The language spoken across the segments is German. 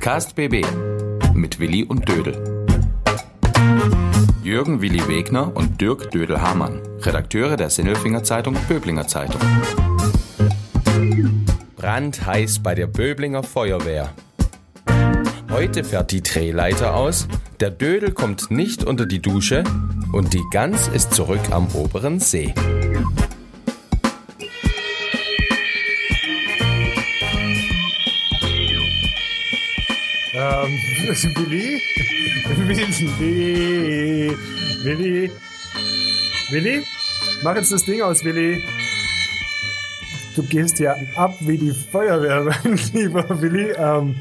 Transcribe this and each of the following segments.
Podcast BB mit Willi und Dödel. Jürgen Willi Wegner und Dirk Dödel-Hamann, Redakteure der Sinnelfinger Zeitung Böblinger Zeitung. Brandheiß bei der Böblinger Feuerwehr. Heute fährt die Drehleiter aus, der Dödel kommt nicht unter die Dusche und die Gans ist zurück am oberen See. Ähm, Willi? Willi? Willi? Willi? Mach jetzt das Ding aus, Willi. Du gehst ja ab wie die Feuerwehr, mein lieber Willi. Ähm,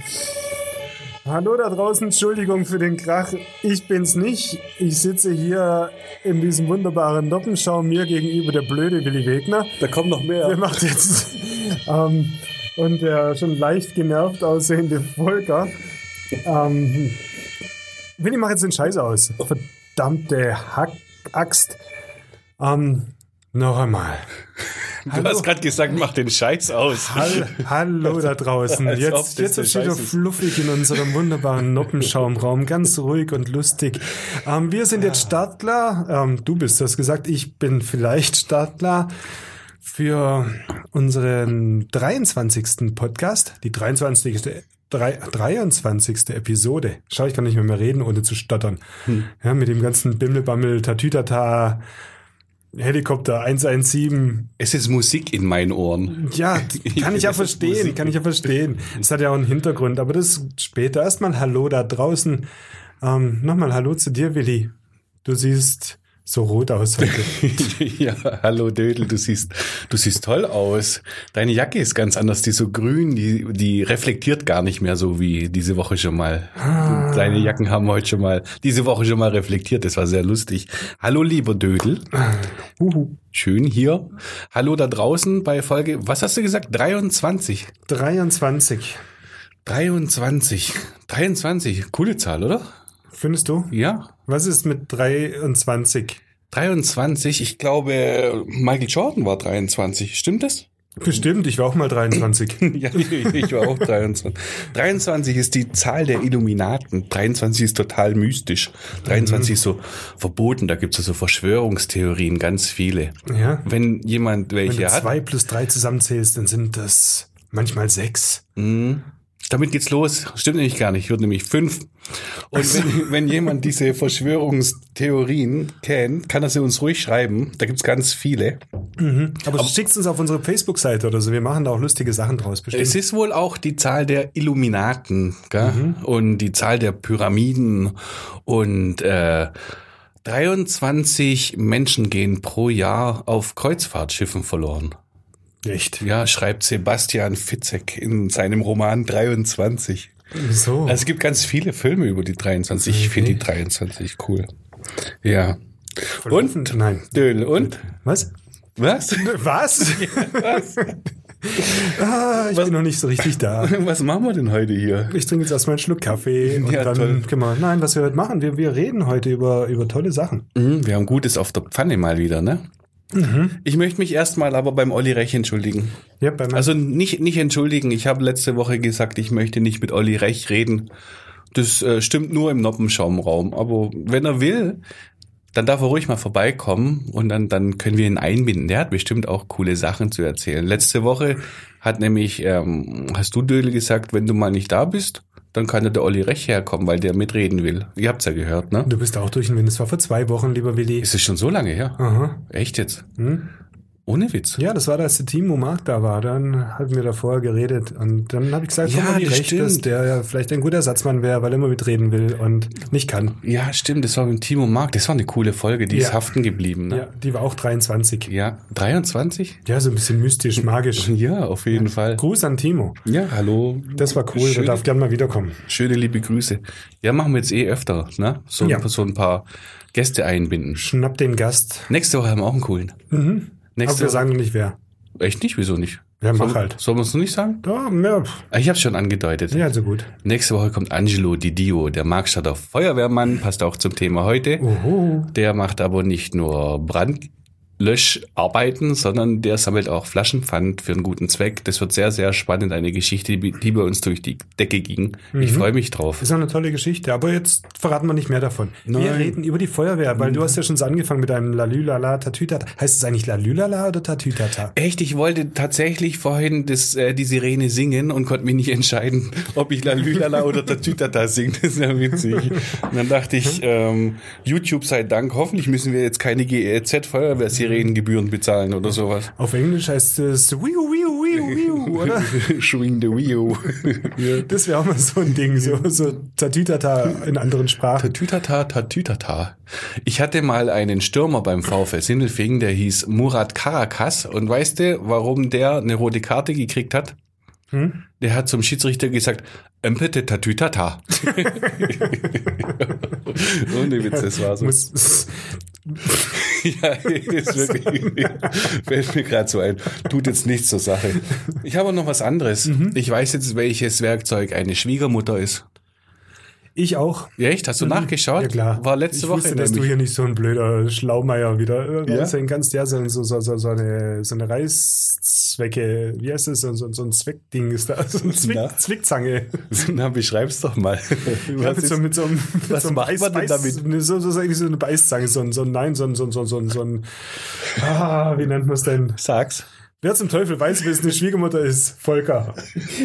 hallo da draußen, Entschuldigung für den Krach. Ich bin's nicht. Ich sitze hier in diesem wunderbaren Noppenschaum mir gegenüber der blöde Willi Wegner. Da kommt noch mehr. Der macht jetzt ähm, und der schon leicht genervt aussehende Volker. Ähm, Willi, mach jetzt den Scheiß aus. Verdammte Hack Axt. Ähm, noch einmal. Du hast gerade gesagt, mach den Scheiß aus. Hall, hallo da draußen. Jetzt, jetzt ist wieder fluffig in unserem wunderbaren Noppenschaumraum. Ganz ruhig und lustig. Ähm, wir sind jetzt startklar. Ähm, du bist das gesagt. Ich bin vielleicht startklar für unseren 23. Podcast. Die 23. Drei, 23. Episode. Schau, ich kann nicht mehr, mehr reden, ohne zu stottern. Hm. Ja, mit dem ganzen Bimmelbammel, Tatütata, Helikopter 117, Es ist Musik in meinen Ohren. ja, kann ich ja verstehen, Musik. kann ich ja verstehen. Es hat ja auch einen Hintergrund, aber das später. Erstmal Hallo da draußen. Ähm, Nochmal Hallo zu dir, Willi. Du siehst so rot aus heute. ja, hallo Dödel, du siehst, du siehst toll aus. Deine Jacke ist ganz anders, die ist so grün, die, die reflektiert gar nicht mehr so wie diese Woche schon mal. Ah. Deine Jacken haben heute schon mal, diese Woche schon mal reflektiert, das war sehr lustig. Hallo lieber Dödel. Uhu. Schön hier. Hallo da draußen bei Folge, was hast du gesagt? 23. 23. 23. 23. Coole Zahl, oder? Findest du? Ja. Was ist mit 23? 23. Ich glaube, Michael Jordan war 23. Stimmt das? Bestimmt, ich war auch mal 23. ja, ich, ich war auch 23. 23 ist die Zahl der Illuminaten. 23 ist total mystisch. 23 ist so verboten. Da gibt es so Verschwörungstheorien, ganz viele. Ja. Wenn jemand Wenn welche du hat, zwei plus drei zusammenzählst, dann sind das manchmal sechs. Damit geht's los. Stimmt nämlich gar nicht. Ich würde nämlich fünf. Und wenn, wenn jemand diese Verschwörungstheorien kennt, kann er sie uns ruhig schreiben. Da gibt's ganz viele. Aber, schickt uns auf unsere Facebook-Seite oder so. Wir machen da auch lustige Sachen draus. Bestimmt. Es ist wohl auch die Zahl der Illuminaten gell? und die Zahl der Pyramiden und äh, 23 Menschen gehen pro Jahr auf Kreuzfahrtschiffen verloren. Echt? Ja, schreibt Sebastian Fitzek in seinem Roman 23. Wieso? Also es gibt ganz viele Filme über die 23. Ich finde die 23 cool. Ja. Und? Nein. Dödel. Und? Was? Was? Was? Was? ah, ich bin noch nicht so richtig da. Was machen wir denn heute hier? Ich trinke jetzt erstmal einen Schluck Kaffee und Ja, dann toll. können wir. Nein, was wir heute machen, wir, wir reden heute über, über tolle Sachen. Mhm, Wir haben Gutes auf der Pfanne mal wieder, ne? Ich möchte mich erstmal aber beim Olli Rech entschuldigen. Ja, bei Also nicht, nicht entschuldigen. Ich habe letzte Woche gesagt, ich möchte nicht mit Olli Rech reden. Das äh, stimmt nur im Noppenschaumraum. Aber wenn er will, dann darf er ruhig mal vorbeikommen und dann, dann können wir ihn einbinden. Der hat bestimmt auch coole Sachen zu erzählen. Letzte Woche hat nämlich, ähm, hast du Dödel gesagt, wenn du mal nicht da bist, dann kann ja der Olli Rech herkommen, weil der mitreden will. Ihr habt's ja gehört, ne? du bist auch durch den Wind. Das war vor zwei Wochen, lieber Willi. Ist es schon so lange her? Aha. Echt jetzt? Hm? Ohne Witz. Ja, das war, als der Timo Mark da war. Dann hatten wir davor geredet. Und dann habe ich gesagt, Ja, ja, die das recht, dass stimmt. der ja vielleicht ein guter Ersatzmann wäre, weil er immer mitreden will und nicht kann. Ja, stimmt, das war mit Timo Mark. Das war eine coole Folge, die ist Ja. haften geblieben. Ne? Ja, die war auch 23. Ja, 23? Ja, so ein bisschen mystisch, magisch. Ja, auf jeden Fall. Gruß an Timo. Ja, hallo. Das war cool, der Schöne, darf gern mal wiederkommen. schöne liebe Grüße. Ja, machen wir jetzt eh öfter, ne? So, Ja. so ein paar Gäste einbinden. Schnapp den Gast. Nächste Woche haben wir auch einen coolen. Mhm. Aber Nächste wir Woche. sagen noch nicht wer. Echt nicht? Wieso nicht? Ja, mach Soll- halt. Sollen wir es noch nicht sagen? Ja, ja. Ah, Ich habe schon angedeutet. ja also gut. Nächste Woche kommt Angelo Didio, der Markstadter Feuerwehrmann, passt auch zum Thema heute. Oho. Der macht aber nicht nur Brand, Löscharbeiten, sondern der sammelt auch Flaschenpfand für einen guten Zweck. Das wird sehr, sehr spannend, eine Geschichte, die, bei uns durch die Decke ging. Ich freue mich drauf. Ist auch eine tolle Geschichte, aber jetzt verraten wir nicht mehr davon. Wir Nein. reden über die Feuerwehr, weil du hast ja schon so angefangen mit deinem Lalülala Tatütata. Heißt es eigentlich Lalülala oder Tatütata? Echt, ich wollte tatsächlich vorhin das, äh, die Sirene singen und konnte mich nicht entscheiden, ob ich La Lülala oder Tatütata singe. Das ist ja witzig. Und dann dachte ich, ähm, YouTube sei Dank, hoffentlich müssen wir jetzt keine GEZ-Feuerwehrsirenengebühren bezahlen oder sowas. Auf Englisch heißt es Wiu, Wiu, Wiu, Wiu, oder? Swing the Wheel. Das wäre auch mal so ein Ding, so, so Tatütata in anderen Sprachen. Tatütata, Tatütata. Ich hatte mal einen Stürmer beim VfL Sindelfingen, der hieß Murat Karakas. Und weißt du, warum der eine rote Karte gekriegt hat? Hm? Der hat zum Schiedsrichter gesagt, Empete Tatütata. Ohne Witz, das war so. Muss, ja, ist wirklich, fällt mir gerade so ein. Tut jetzt nichts zur Sache. Ich habe noch was anderes. Mhm. Ich weiß jetzt, welches Werkzeug eine Schwiegermutter ist. Ich auch. Ja, echt? Hast du nachgeschaut? Ja klar. War letzte ich Woche. Wusste, dass du hier nicht so ein blöder Schlaumeier wieder Ja? raushängen kannst. Ja, so, so, so, so, so eine, so eine Reißzwecke, wie heißt das? So, so, so ein Zweckding ist da. So ein Zwick, Na? Zwickzange. Na, beschreib's doch mal. Ja, Was mit, so, mit so einem, mit so einem macht man denn damit? So, so, so, so eine Beißzange, so ein, so ein, nein, so ein, so ein, so ein, so ein, so ein ah, wie nennt man es denn? Sag's. Wer zum Teufel weiß, wer es eine Schwiegermutter ist? Volker.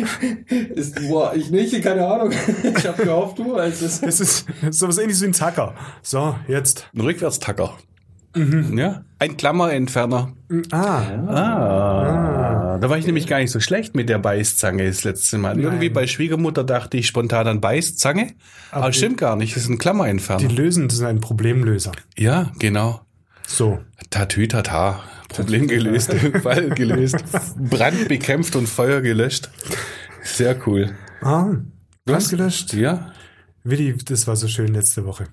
Ist, boah, ich nicht, keine Ahnung. Ich habe gehofft, du, als es. Das ist sowas ähnliches wie ein Tacker. So, jetzt. Ein Rückwärtstacker. Ja. Ein Klammerentferner. Ah, Ah. Da war ich nämlich gar nicht so schlecht mit der Beißzange das letzte Mal. Irgendwie bei Schwiegermutter dachte ich spontan an Beißzange. Aber, die- stimmt gar nicht. Das ist ein die Klammerentferner. lösen, das ist ein Problemlöser. ja, genau. So. Tatütata. Problem gelöst. Fall gelöst. Brand bekämpft und Feuer gelöscht. Sehr cool. Ah, was gelöscht? Ja. Willi, das war so schön letzte Woche.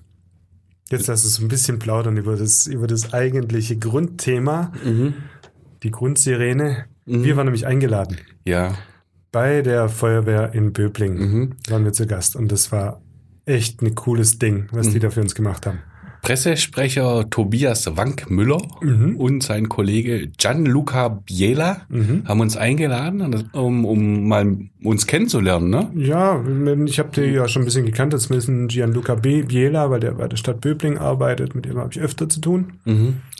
Jetzt lass uns ein bisschen plaudern über das, über das eigentliche Grundthema, die Grundsirene. Wir waren nämlich eingeladen. Ja. Bei der Feuerwehr in Böblingen waren wir zu Gast und das war echt ein cooles Ding, was die da für uns gemacht haben. Pressesprecher Tobias Wank-Müller und sein Kollege Gianluca Biela haben uns eingeladen, um, um mal uns kennenzulernen. Ne? Ja, ich habe die ja schon ein bisschen gekannt, das ist Gianluca B. Biela, weil der bei der Stadt Böblingen arbeitet, mit dem habe ich öfter zu tun.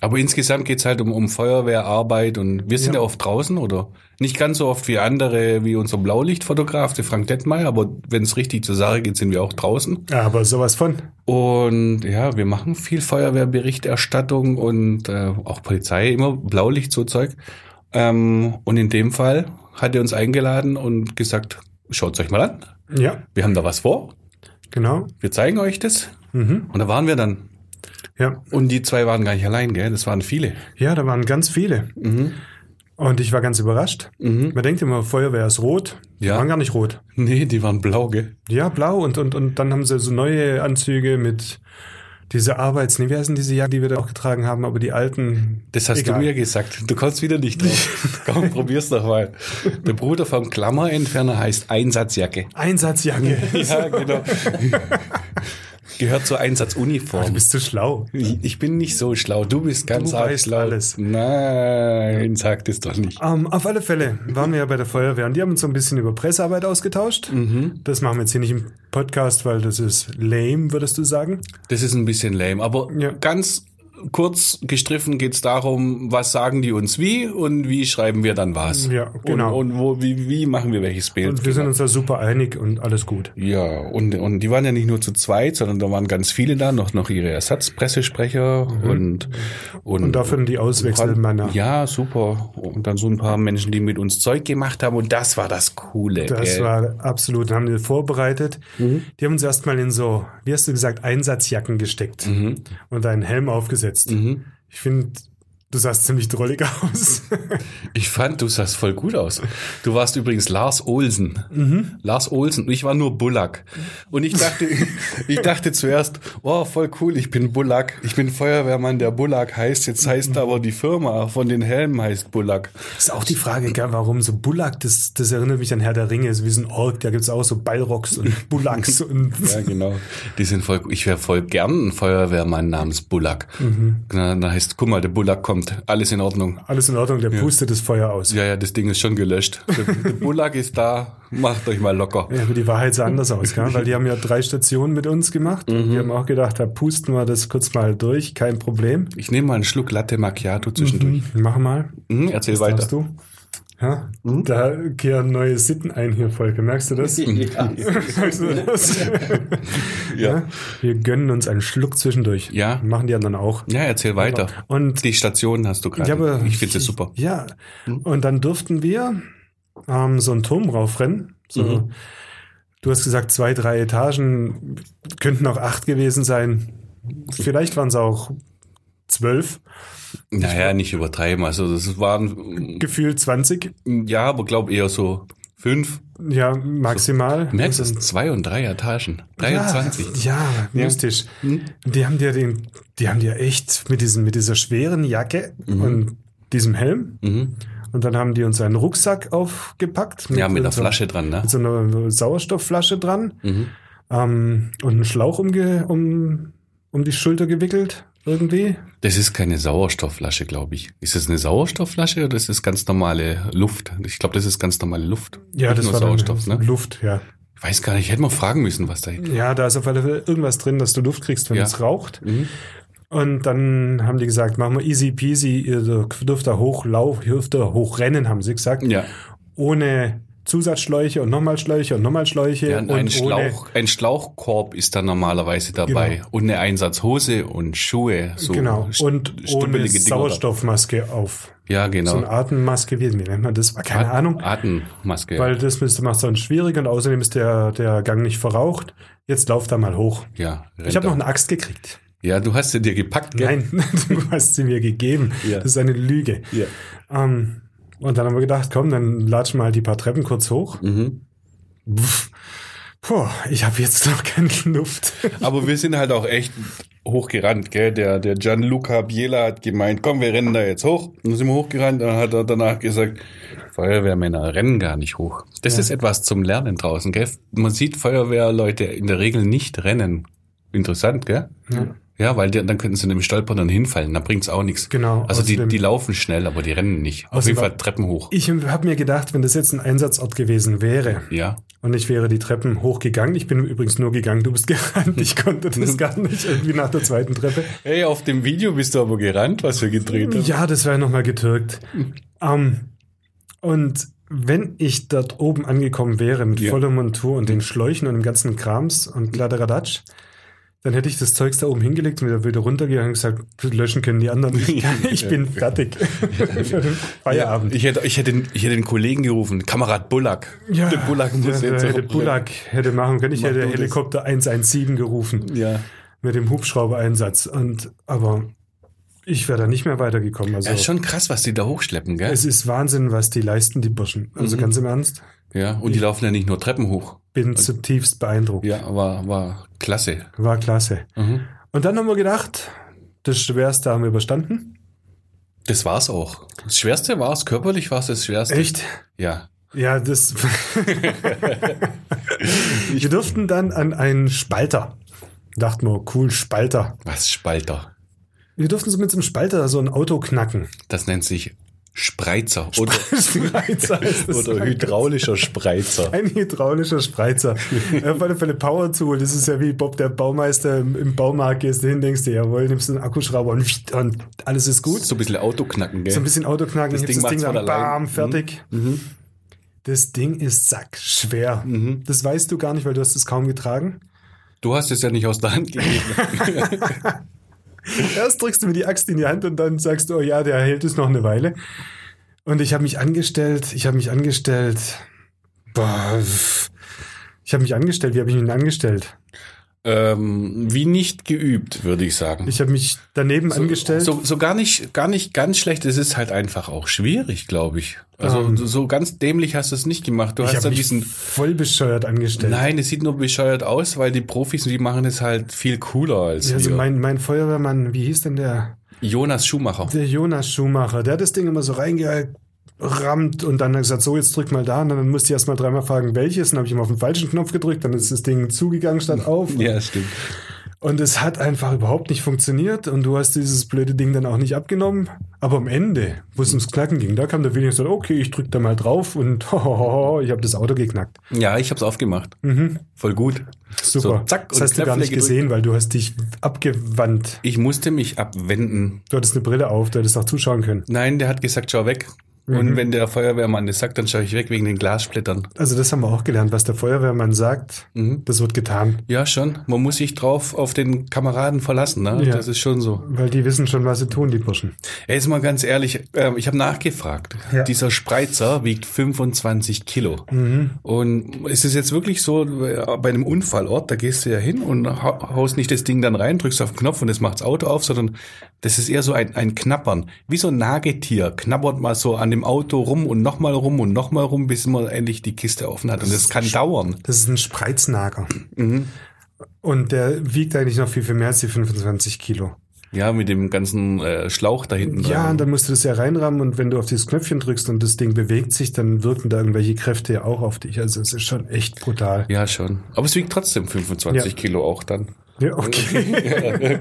Aber insgesamt geht's halt um, um Feuerwehrarbeit und wir sind ja. Ja. oft draußen oder nicht ganz so oft wie andere, wie unser Blaulichtfotograf, der Frank Detmeier, aber wenn es richtig zur Sache geht, sind wir auch draußen. Ja, aber sowas von. Und ja, wir machen viel Feuerwehrberichterstattung und äh, auch Polizei, immer Blaulicht, so Zeug. Ähm, und in dem Fall hat er uns eingeladen und gesagt, schaut's euch mal an. Ja, Wir haben da was vor. genau. Wir zeigen euch das. Mhm. Und da waren wir dann. Ja. Und die zwei waren gar nicht allein, gell? Das waren viele. ja, da waren ganz viele. Mhm. Und ich war ganz überrascht. Man denkt immer, Feuerwehr ist rot. Die Ja. waren gar nicht rot. Nee, die waren blau, gell? Ja, blau und, und, und dann haben sie so neue Anzüge mit diese Arbeits, nee, wie heißen diese Jacke, die wir da auch getragen haben, aber die alten. Das hast Egal. du mir gesagt. Du kommst wieder nicht drauf. Komm, probier's doch mal. Der Bruder vom Klammerentferner heißt Einsatzjacke. Einsatzjacke. Ja, genau. Gehört zur Einsatzuniform. Du bist zu schlau. Ich ich bin nicht so schlau. Du bist ganz Du weißt schlau. alles. Nein, sag das doch nicht. Ähm, auf alle Fälle waren wir ja bei der Feuerwehr und die haben uns so ein bisschen über Pressearbeit ausgetauscht. Mhm. Das machen wir jetzt hier nicht im Podcast, weil das ist lame, würdest du sagen? Das ist ein bisschen lame. Aber Ja. ganz kurz gestriffen geht's darum, was sagen die uns wie und wie schreiben wir dann was. Ja, genau. Und, und wo, wie, wie machen wir welches Bild. Und wir sind uns da super einig und alles gut. Ja, und, und die waren ja nicht nur zu zweit, sondern da waren ganz viele da, noch, noch ihre Ersatzpressesprecher und, und, Mhm. Und dafür die Auswechselmänner. Ja, super. Und dann so ein paar Menschen, die mit uns Zeug gemacht haben und das war das Coole. Das gell? war absolut, haben die vorbereitet. Mhm. Die haben uns erstmal in so, wie hast du gesagt, Einsatzjacken gesteckt Mhm. und einen Helm aufgesetzt. Ich finde, du sahst ziemlich drollig aus. Ich fand, du sahst voll gut aus. Du warst übrigens Lars Olsen. Mhm. Lars Olsen. Ich war nur Bullack. Und ich dachte, ich dachte zuerst, oh, voll cool, ich bin Bullack. Ich bin Feuerwehrmann, der Bullack heißt. Jetzt heißt aber die Firma von den Helmen heißt Bullack. ist auch die Frage, gell, warum so Bullack, das, das erinnert mich an Herr der Ringe, so wie so ein Ork, da gibt's auch so Ballrocks und Bullacks und Ja, genau. Die sind voll, ich wäre voll gern ein Feuerwehrmann namens Bullack. Mhm. Na, da heißt, guck mal, der Bullack kommt kommt. Alles in Ordnung. Alles in Ordnung, der pustet das Feuer aus. Ja, ja, das Ding ist schon gelöscht. Der, der Bullag ist da. Macht euch mal locker. Ja, aber die Wahrheit sah anders aus, gell? weil die haben ja drei Stationen mit uns gemacht. Mhm. Wir haben auch gedacht, da pusten wir das kurz mal durch, kein Problem. Ich nehme mal einen Schluck Latte Macchiato zwischendurch. Mach mal. Mhm, erzähl Was weiter. du? Ja, Mhm. da kehren neue Sitten ein hier, Volker. Merkst du das? Ja. Merkst du das? Ja. Wir gönnen uns einen Schluck zwischendurch. Ja. Machen die anderen auch. ja, erzähl weiter. Und Die Station hast du gerade. Aber- ich finde es super. Ja, und dann durften wir ähm, so einen Turm raufrennen. So, Mhm. Du hast gesagt, zwei, drei Etagen, könnten auch acht gewesen sein. Vielleicht waren es auch zwölf, Naja, nicht übertreiben. Also das waren gefühlt 20. ja, aber glaub eher so fünf. Ja, maximal. Du merkst Also- es, zwei und drei Etagen. 23. Ja, ja mystisch. Die haben dir den, die haben dir echt mit diesem, mit dieser schweren Jacke und diesem Helm. Mhm. Und dann haben die uns einen Rucksack aufgepackt. Ja, mit einer so- Flasche dran, ne? Mit so einer Sauerstoffflasche dran. Mhm. Ähm, und einen Schlauch umge um, um die Schulter gewickelt. Irgendwie. Das ist keine Sauerstoffflasche, glaube ich. Ist das eine Sauerstoffflasche oder ist das ganz normale Luft? Ich glaube, das ist ganz normale Luft. Ja, Nicht das nur war Sauerstoff, ne? Luft, ja. Ich weiß gar nicht, hätte man fragen müssen, was da Ja, da ist auf alle Fälle irgendwas drin, dass du Luft kriegst, wenn Ja. es raucht. Mhm. Und dann haben die gesagt, machen wir easy peasy, ihr dürft da hochlaufen, ihr dürft da hochrennen, haben sie gesagt. Ja, Ohne Zusatzschläuche und nochmal Schläuche und nochmal Schläuche. ja und ein, Schlauch, ein Schlauchkorb ist da normalerweise dabei. Genau. Und eine Einsatzhose und Schuhe. So genau. Und ohne. Sauerstoffmaske auf. Ja, So genau. eine Atemmaske, wie, nennt man das? Keine At- Ahnung. Atemmaske. Weil das müsste macht es dann schwierig und außerdem ist der, der Gang nicht verraucht. Jetzt lauf da mal hoch. ja, Ich habe noch eine Axt gekriegt. ja, du hast sie dir gepackt, gell? Nein, du hast sie mir gegeben. Ja. Das ist eine Lüge. Ja. Ähm, und dann haben wir gedacht, komm, dann latschen wir halt die paar Treppen kurz hoch. Mhm. Puh, ich habe jetzt noch keine Luft. Aber wir sind halt auch echt hochgerannt, gell? Der, der Gianluca Biela hat gemeint, komm, wir rennen da jetzt hoch. Und dann sind wir hochgerannt, dann hat er danach gesagt, Feuerwehrmänner rennen gar nicht hoch. Das ist etwas zum Lernen draußen, gell? Man sieht Feuerwehrleute in der Regel nicht rennen. Interessant, gell? Ja. Ja, weil die, dann könnten sie nämlich stolpern und hinfallen, dann bringt's auch nichts. Genau, Also die, die laufen schnell, aber die rennen nicht. Auf jeden Fall war- Treppen hoch. Ich habe mir gedacht, wenn das jetzt ein Einsatzort gewesen wäre Ja. und ich wäre die Treppen hochgegangen, ich bin übrigens nur gegangen, du bist gerannt, ich konnte das gar nicht irgendwie nach der zweiten Treppe. Hey, auf dem Video bist du aber gerannt, was wir gedreht haben. Ja, das wäre nochmal getürkt. Ähm, und wenn ich dort oben angekommen wäre mit Ja. voller Montur und den Schläuchen und dem ganzen Krams und Kladderadatsch, dann hätte ich das Zeugs da oben hingelegt und wieder, wieder runtergegangen und gesagt, löschen können die anderen. Ich, ich bin fertig Feierabend. Ich hätte, ich hätte, ich hätte den Kollegen gerufen, Kamerad Bullack. der Bullack muss der, jetzt hätte. Bullack hätte machen können. Ich Mach hätte. Helikopter 117 gerufen Ja. mit dem Hubschrauber-Einsatz. Und, aber ich wäre da nicht mehr weitergekommen. Also, ja. Ist schon krass, was die da hochschleppen, gell? es ist Wahnsinn, was die leisten, die Burschen. Also Mhm. ganz im Ernst, Ja, und die laufen ja nicht nur Treppen hoch. bin zutiefst beeindruckt. Ja, war, war klasse. War klasse. Mhm. Und dann haben wir gedacht, das Schwerste haben wir überstanden. Das war's auch. Das Schwerste war's, körperlich war's das Schwerste. Echt? Ja. Ja, das. wir durften dann an einen Spalter. Dachten wir, cool, Spalter. Was Spalter? Wir durften so mit so einem Spalter so ein Auto knacken. Das nennt sich Spreizer oder, Spreizer oder hydraulischer Spreizer. Ein hydraulischer Spreizer. Auf alle Fälle Power Tool. Das ist ja wie Bob der Baumeister im, Baumarkt gehst du hin, denkst dir, jawohl, nimmst du einen Akkuschrauber und, und alles ist gut. So ein bisschen Autoknacken, gell? So ein bisschen Auto knacken, Das Ding das Ding dann, bam, Mhm. fertig. Das Ding ist sackschwer. Mhm. Das weißt du gar nicht, weil du hast es kaum getragen. Du hast es ja nicht aus der Hand gegeben. Erst drückst du mir die Axt in die Hand und dann sagst du, oh ja, der hält es noch eine Weile. Und ich habe mich angestellt, ich habe mich angestellt. Boah, ich habe mich angestellt, wie habe ich mich denn angestellt? Ähm, wie nicht geübt, würde ich sagen. Ich habe mich daneben angestellt. So, so gar nicht, gar nicht ganz schlecht. Es ist halt einfach auch schwierig, glaube ich. Also Ähm. so- so ganz dämlich hast du es nicht gemacht. Du ich hast dann diesen. voll bescheuert angestellt. Nein, es sieht nur bescheuert aus, weil die Profis, die machen es halt viel cooler als Ja, also wir. mein, mein Feuerwehrmann, wie hieß denn der? Jonas Schumacher. Der Jonas Schumacher, der hat das Ding immer so reingerammt und dann hat er gesagt, so, jetzt drück mal da. Und dann musste ich erst mal dreimal fragen, welches. Dann habe ich ihm auf den falschen Knopf gedrückt, dann ist das Ding zugegangen statt auf. Ja, stimmt. Und es hat einfach überhaupt nicht funktioniert und du hast dieses blöde Ding dann auch nicht abgenommen. Aber am Ende, wo es ums Knacken ging, da kam der Willi und sagte, okay, ich drück da mal drauf und ich habe das Auto geknackt. Ja, ich habe es aufgemacht. Voll gut. Super. So, zack, das hast du gar nicht gedrückt. gesehen, weil du hast dich abgewandt. Ich musste mich abwenden. Du hattest eine Brille auf, du hättest auch zuschauen können. Nein, der hat gesagt, schau weg. Und wenn der Feuerwehrmann das sagt, dann schaue ich weg wegen den Glassplittern. Also das haben wir auch gelernt. Was der Feuerwehrmann sagt, Mhm. das wird getan. Ja, schon. Man muss sich drauf auf den Kameraden verlassen. Ne? Ja. Das ist schon so. Weil die wissen schon, was sie tun, die Burschen. Ey, jetzt mal ganz ehrlich, ähm, ich habe nachgefragt. Ja. Dieser Spreizer wiegt 25 Kilo. Mhm. Und ist es jetzt wirklich so, äh, bei einem Unfallort, da gehst du ja hin und hau- haust nicht das Ding dann rein, drückst auf den Knopf und das macht das Auto auf, sondern das ist eher so ein, ein Knappern. Wie so ein Nagetier. Knabbert mal so an dem Auto rum und nochmal rum und nochmal rum, bis man endlich die Kiste offen hat. Und das kann dauern. Das ist ein Spreiznager. Mhm. Und der wiegt eigentlich noch viel, viel mehr als die 25 Kilo. Ja, mit dem ganzen äh, Schlauch da hinten. Ja, und dann musst du das ja reinrammen und wenn du auf dieses Knöpfchen drückst und das Ding bewegt sich, dann wirken da irgendwelche Kräfte ja auch auf dich. Also es ist schon echt brutal. Ja, schon. Aber es wiegt trotzdem 25 Ja. Kilo auch dann. Ja, okay.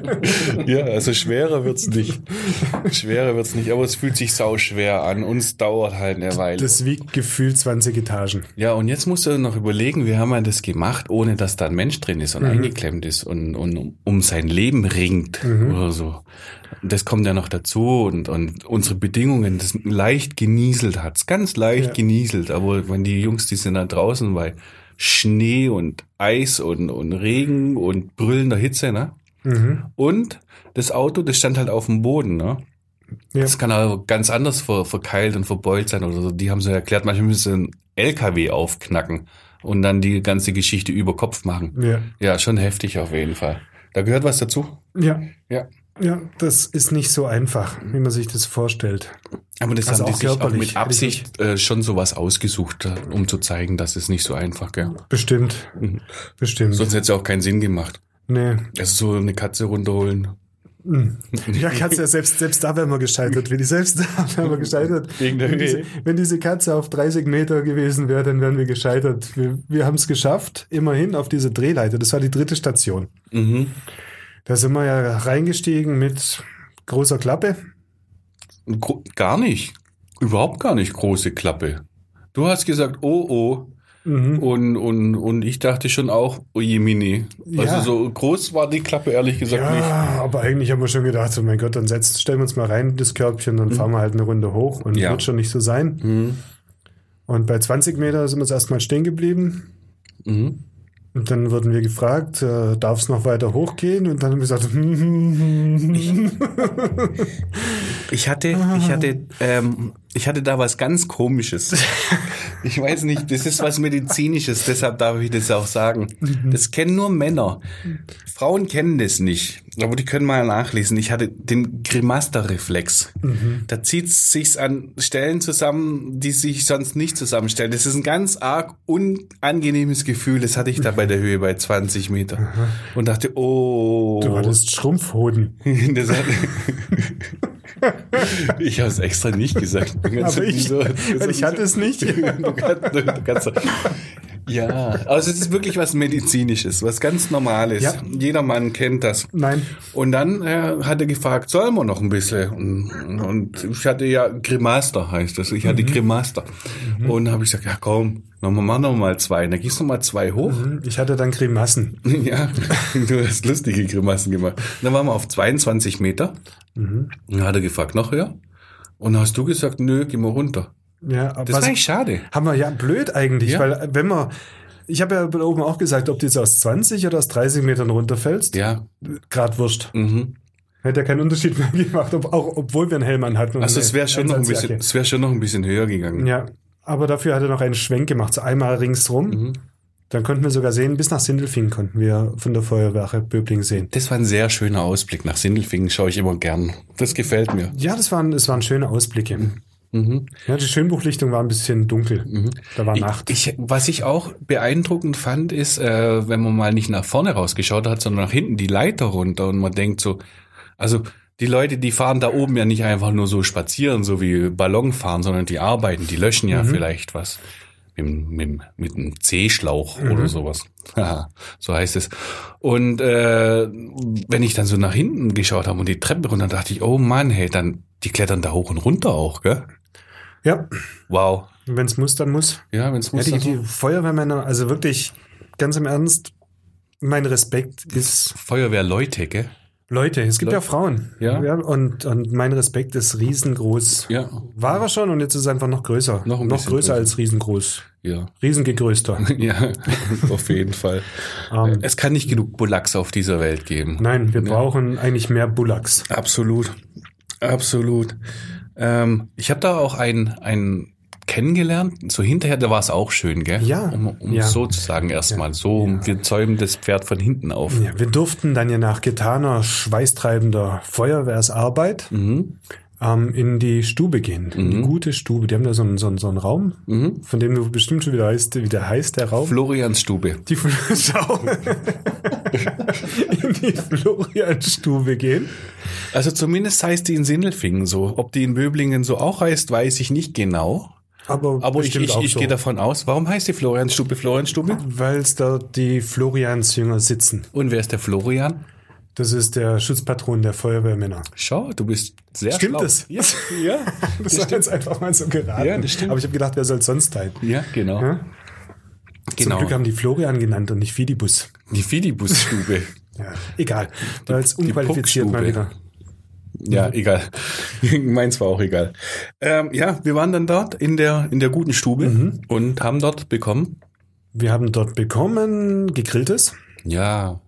ja, also schwerer wird's nicht. Schwerer wird's nicht, aber es fühlt sich sau schwer an und es dauert halt eine Weile. Das wiegt gefühlt 20 Etagen. ja, und jetzt musst du noch überlegen, wie haben wir das gemacht, ohne dass da ein Mensch drin ist und eingeklemmt ist und, und um sein Leben ringt oder so. Das kommt ja noch dazu und, und unsere Bedingungen, das leicht genieselt hat's, ganz leicht Ja. genieselt, aber wenn die Jungs, die sind da draußen bei Schnee und Eis und, und Regen und brüllender Hitze, ne? Mhm. Und das Auto, das stand halt auf dem Boden, ne? Ja. Das kann aber ganz anders ver, verkeilt und verbeult sein oder so. Die haben so erklärt, manchmal müssen sie einen LKW aufknacken und dann die ganze Geschichte über Kopf machen. Ja. Ja, schon heftig auf jeden Fall. Da gehört was dazu. Ja. Ja. Ja, das ist nicht so einfach, wie man sich das vorstellt. Aber das Also haben die sich auch mit Absicht äh, schon sowas ausgesucht, äh, um zu zeigen, dass es nicht so einfach, gell? Bestimmt. Bestimmt. Sonst hätte es auch keinen Sinn gemacht. nee. Also so eine Katze runterholen. Ja, Katze, selbst, selbst da wären wir gescheitert. Wenn die selbst da wären wir gescheitert. Wegen der wenn, diese, wenn diese Katze auf 30 Meter gewesen wäre, dann wären wir gescheitert. Wir, wir haben es geschafft, immerhin auf diese Drehleiter. Das war die dritte Station. Mhm. Da sind wir ja reingestiegen mit großer Klappe. Gro gar nicht. Überhaupt gar nicht große Klappe. Du hast gesagt, oh oh. Mhm. Und, und, und ich dachte schon auch, oh je Mini. Also Ja. so groß war die Klappe ehrlich gesagt nicht. Ja, aber eigentlich haben wir schon gedacht, oh mein Gott, dann setzen, stellen wir uns mal rein, das Körbchen, dann fahren wir halt eine Runde hoch und Ja. wird schon nicht so sein. Mhm. Und bei 20 Meter sind wir jetzt erstmal stehen geblieben. Mhm. Und dann wurden wir gefragt, äh, darf es noch weiter hochgehen? Und dann haben wir gesagt, Ich hatte, ich hatte, ähm, ich hatte da was ganz Komisches. Ich weiß nicht, das ist was Medizinisches, deshalb darf ich das auch sagen. Das kennen nur Männer. Frauen kennen das nicht, aber die können mal nachlesen. Ich hatte den Grimaster-Reflex. Da zieht es sich an Stellen zusammen, die sich sonst nicht zusammenstellen. Das ist ein ganz arg unangenehmes Gefühl. Das hatte ich da bei der Höhe bei 20 Meter und dachte, oh, du hattest Schrumpfhoden. das hat, ich habe es extra nicht gesagt. Aber ich, so- ich hatte es nicht. Du kannst, du kannst, ja, also es ist wirklich was Medizinisches, was ganz Normales. Ja. Jeder Mann kennt das. Nein. Und dann äh, hat er gefragt, sollen wir noch ein bisschen? Und, und ich hatte ja Grimaster heißt das. Ich Mhm. hatte Grimaster. Und habe ich gesagt, ja komm, noch mal, mach noch mal zwei. Und dann gehst du mal zwei hoch. Ich hatte dann Grimassen. Ja, du hast lustige Grimassen gemacht. Dann waren wir auf 22 Meter. Und dann hat er gefragt, noch höher? Und dann hast du gesagt, nö, geh mal runter. Ja, aber Das war eigentlich schade. haben wir ja blöd eigentlich, Ja. weil äh, wenn man, ich habe ja oben auch gesagt, ob du jetzt aus 20 oder aus 30 Metern runterfällst, Ja. grad wurscht. Mhm. Hätte ja keinen Unterschied mehr gemacht, ob, auch obwohl wir einen Helm an hatten. und Also es wäre schon noch ein bisschen, es wäre schon noch ein bisschen höher gegangen. Ja, aber dafür hat er noch einen Schwenk gemacht, so einmal ringsrum. Mhm. Dann konnten wir sogar sehen, bis nach Sindelfingen konnten wir von der Feuerwache Böbling sehen. Das war ein sehr schöner Ausblick. Nach Sindelfingen schaue ich immer gern. Das gefällt mir. Ja, das waren, das waren schöne Ausblicke. Mhm. Ja, die Schönbuchlichtung war ein bisschen dunkel. Da war Nacht. Ich, was ich auch beeindruckend fand, ist, äh, wenn man mal nicht nach vorne rausgeschaut hat, sondern nach hinten die Leiter runter und man denkt so, also die Leute, die fahren da oben ja nicht einfach nur so spazieren, so wie Ballon fahren, sondern die arbeiten, die löschen ja vielleicht was. mit, mit, mit einem C-Schlauch oder sowas. So heißt es. Und äh, wenn ich dann so nach hinten geschaut habe und die Treppe runter, dachte ich, oh Mann, hey, dann die klettern da hoch und runter auch, gell? Ja, Wow. wenn es muss, dann muss. Ja, wenn es Ja, muss. die, dann die so. Feuerwehrmänner, also wirklich, ganz im Ernst, mein Respekt ist Feuerwehrleute, gell? Leute, es gibt Le- ja Frauen. Ja. und, und mein Respekt ist riesengroß. Ja. War er schon und jetzt ist es einfach noch größer. Noch ein noch größer größer. als riesengroß. Ja. Riesengegrößter. Ja, auf jeden Fall. Ähm, Es kann nicht genug Bullacks auf dieser Welt geben. Nein, wir brauchen eigentlich mehr Bullocks. Absolut. Absolut. Ähm, ich habe da auch einen, einen kennengelernt. So hinterher, da war es auch schön, gell? Ja, Um, um ja. so zu sagen erstmal. So, wir zäumen das Pferd von hinten auf. Ja, wir durften dann ja nach getaner, schweißtreibender Feuerwehrsarbeit Mhm. Ähm, in die Stube gehen. In die gute Stube. Die haben da so einen, so einen, so einen Raum, Mhm. von dem du bestimmt schon wieder weißt, wie der heißt, der Raum. Florians Stube. die Schau. in die Florianstube gehen. Also zumindest heißt die in Sindelfingen so. Ob die in Böblingen so auch heißt, weiß ich nicht genau. Aber, Aber ich, ich, ich so. gehe davon aus. Warum heißt die Floriansstube Floriansstube? Weil es da die Floriansjünger sitzen. Und wer ist der Florian? Das ist der Schutzpatron der Feuerwehrmänner. Schau, du bist sehr Stimmt schlau. es? Ja, ja, Das war jetzt einfach mal so geraten. Ja, das stimmt. Aber ich habe gedacht, wer soll sonst sein? ja genau. Ja? Zum genau. Glück haben die Florian genannt und nicht Fidibus. Die Fidibus-Stube. Ja, egal. Jetzt die unqualifiziert mal wieder. ja, egal. Meins war auch egal. Ähm, ja, wir waren dann dort in der, in der guten Stube Mhm. und haben dort bekommen. Wir haben dort bekommen gegrilltes. Ja.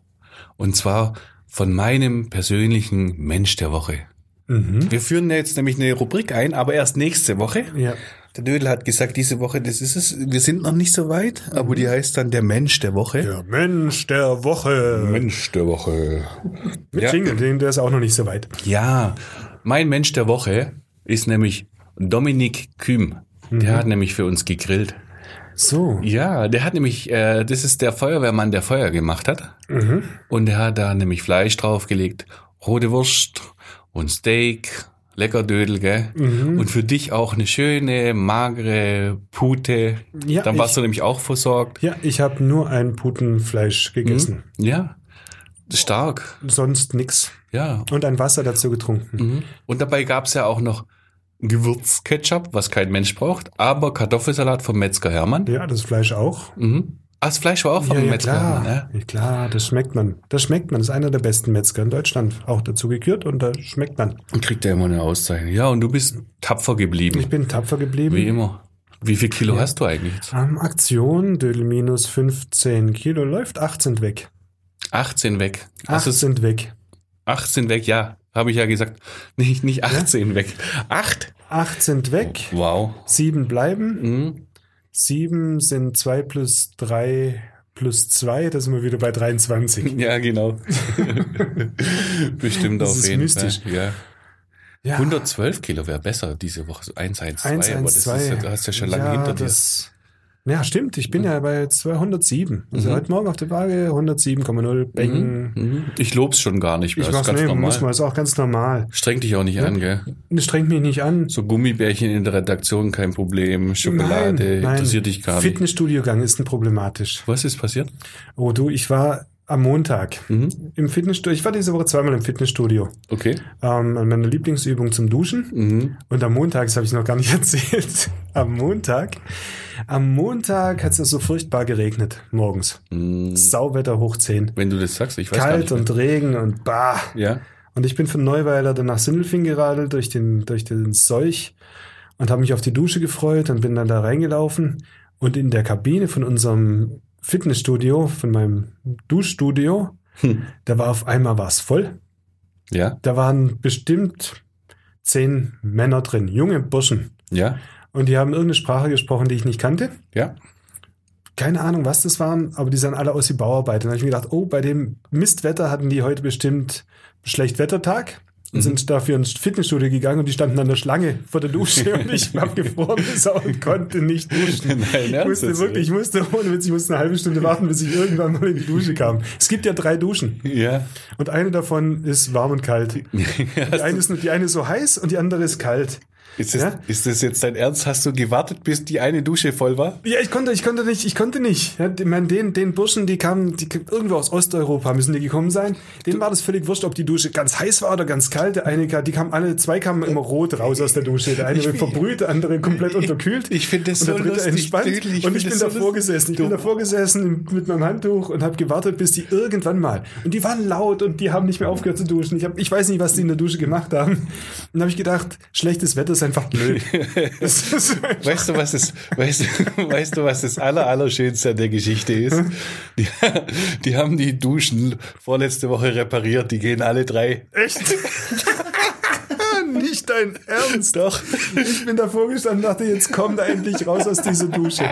Und zwar von meinem persönlichen Mensch der Woche. Mhm. Wir führen jetzt nämlich eine Rubrik ein, aber erst nächste Woche. Ja. Der Dödel hat gesagt, diese Woche, das ist es, wir sind noch nicht so weit, aber die heißt dann der Mensch der Woche. Der Mensch der Woche. Mensch der Woche. Mit Ja. Jingle, den, der ist auch noch nicht so weit. Ja, mein Mensch der Woche ist nämlich Dominik Kühm. Der hat nämlich für uns gegrillt. So. Ja, der hat nämlich, äh, das ist der Feuerwehrmann, der Feuer gemacht hat. Und der hat da nämlich Fleisch draufgelegt, rote Wurst und Steak, lecker Dödel, gell? Und für dich auch eine schöne, magere Pute. Ja, Dann warst ich- du nämlich auch versorgt. Ja, ich habe nur ein Putenfleisch gegessen. Ja, stark. Sonst nix. Ja. Und ein Wasser dazu getrunken. Mhm. Und dabei gab's ja auch noch Gewürzketchup, was kein Mensch braucht, aber Kartoffelsalat vom Metzger Hermann. Ja, das Fleisch auch. Mhm. Ah, das Fleisch war auch vom Ja, ja, Metzger klar. Hermann, ja? Ja, klar, das schmeckt man. Das schmeckt man. Das ist einer der besten Metzger in Deutschland. Auch dazu gekürt und da schmeckt man. Und kriegt er immer eine Auszeichnung. Ja, und du bist tapfer geblieben. Ich bin tapfer geblieben. wie immer. Wie viel Kilo hast du eigentlich? Ähm, Aktion, Dödel minus 15 Kilo, läuft 18 weg. 18 weg. Also 18 weg. 18 weg, ja. Habe ich ja gesagt. Nicht, nicht 18 weg. 8? 18 weg. Wow. 7 bleiben. Mhm. 7 sind 2 plus 3 plus 2. Da sind wir wieder bei 23. Ja, genau. Bestimmt Das auf ist jeden mystisch. Fall. Ja. Ja. 112 Kilo wäre besser diese Woche. So 112. aber das 112. ist, ja- du hast ja schon lange hinter dir. das, Ja, stimmt. Ich bin ja bei 207. Also heute Morgen auf der Waage 107,0. Bang. Mhm. Ich lob's schon gar nicht mehr. Ich das ist ganz nee, normal. muss man, ist auch ganz normal. Streng dich auch nicht an, gell? Das strengt mich nicht an. So Gummibärchen in der Redaktion, kein Problem. Schokolade interessiert dich gar nicht. Fitnessstudio-Gang ist ein problematisch. Was ist passiert? Oh du, ich war am Montag Mhm. im Fitnessstudio. Ich war diese Woche zweimal im Fitnessstudio. Okay. Ähm, an meiner Lieblingsübung zum Duschen. Mhm. Und am Montag, das habe ich noch gar nicht erzählt, am Montag, am Montag hat es so furchtbar geregnet, morgens. Mhm. Sauwetter hoch 10. Wenn du das sagst, ich weiß gar Kalt nicht. mehr. und Regen und bah. ja. Und ich bin von Neuweiler dann nach Sindelfing geradelt durch den, durch den Seuch und habe mich auf die Dusche gefreut und bin dann da reingelaufen. Und in der Kabine von unserem Fitnessstudio, von meinem Duschstudio, Hm. da war auf einmal was voll. Ja. Da waren bestimmt zehn Männer drin, junge Burschen. Ja. Und die haben irgendeine Sprache gesprochen, die ich nicht kannte. Ja. Keine Ahnung, was das waren, aber die sahen alle aus wie Bauarbeiter. Dann habe ich mir gedacht, oh, bei dem Mistwetter hatten die heute bestimmt Schlechtwettertag und sind dafür ins Fitnessstudio gegangen und die standen an der Schlange vor der Dusche und ich habe gefroren und konnte nicht duschen. Nein, Ich musste wirklich, ich musste ohne Witz, ich musste eine halbe Stunde warten, bis ich irgendwann mal in die Dusche kam. Es gibt ja drei Duschen Ja. und eine davon ist warm und kalt. Die eine ist, die eine ist so heiß und die andere ist kalt. Ist das, Ja? ist das jetzt dein Ernst? Hast du gewartet, bis die eine Dusche voll war? Ja, ich konnte, ich konnte nicht, ich konnte nicht. Ja, ich meine, den, den Burschen, die kamen, die kamen irgendwo aus Osteuropa müssen die gekommen sein. Denen war das völlig wurscht, ob die Dusche ganz heiß war oder ganz kalt. Der eine, die kamen alle, zwei kamen immer rot raus aus der Dusche. Der eine verbrüht, der andere komplett unterkühlt. ich finde das und der so dritte lustig, entspannt. Ich und find ich bin so davor lustig. gesessen. Ich Du- bin davor gesessen mit meinem Handtuch und habe gewartet, bis die irgendwann mal. Und die waren laut und die haben nicht mehr aufgehört zu duschen. Ich, hab, ich weiß nicht, was die in der Dusche gemacht haben. Und dann habe ich gedacht, schlechtes Wetter ist einfach blöd. Das ist einfach- Weißt du, was das, weißt, du- weißt du, was das aller, Allerschönste an der Geschichte ist? Die, die haben die Duschen vorletzte Woche repariert, die gehen alle drei. Echt? Nicht dein Ernst. Doch. Ich bin davor gestanden und dachte, jetzt kommt er endlich raus aus dieser Dusche.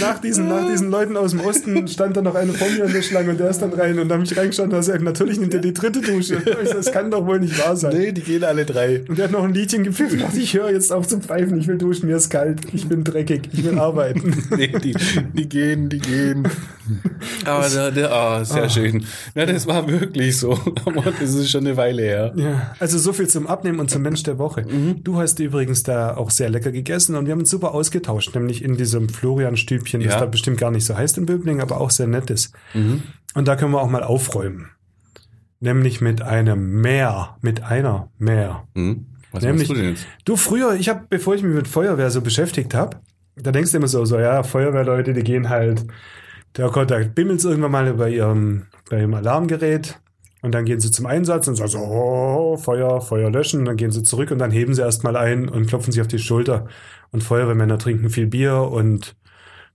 Nach diesen, nach diesen Leuten aus dem Osten stand da noch einer vor mir in der Schlange und der ist dann rein und da habe ich reingeschaut und er sagt, natürlich nimmt er die dritte Dusche. Das kann doch wohl nicht wahr sein. Nee, die gehen alle drei. Und der hat noch ein Liedchen gepfiffen und dachte, ich höre jetzt auf zu pfeifen, ich will duschen, mir ist kalt, ich bin dreckig, ich will arbeiten. Nee, die, die gehen, die gehen. Aber der, der, ah, sehr schön. Ja, das war wirklich so. Aber das ist schon eine Weile her. Ja, also so viel zum Abnehmen und zum Mensch der Woche. Du hast übrigens da auch sehr lecker gegessen und wir haben uns super ausgetauscht, nämlich in diesem Florian-Stübchen, das Ja. da bestimmt gar nicht so heißt in Böbling, aber auch sehr nett ist. Und da können wir auch mal aufräumen. Nämlich mit einem Meer, mit einer Meer. Hm? Was Nämlich- du denn jetzt? Du früher, ich habe, bevor ich mich mit Feuerwehr so beschäftigt habe, da denkst du immer so, so ja, Feuerwehrleute, die gehen halt, der Gott, da bimmelt's irgendwann mal bei ihrem, bei ihrem Alarmgerät und dann gehen sie zum Einsatz und sagen so, oh, Feuer, Feuer löschen, und dann gehen sie zurück und dann heben sie erstmal ein und klopfen sich auf die Schulter und Feuerwehrmänner trinken viel Bier und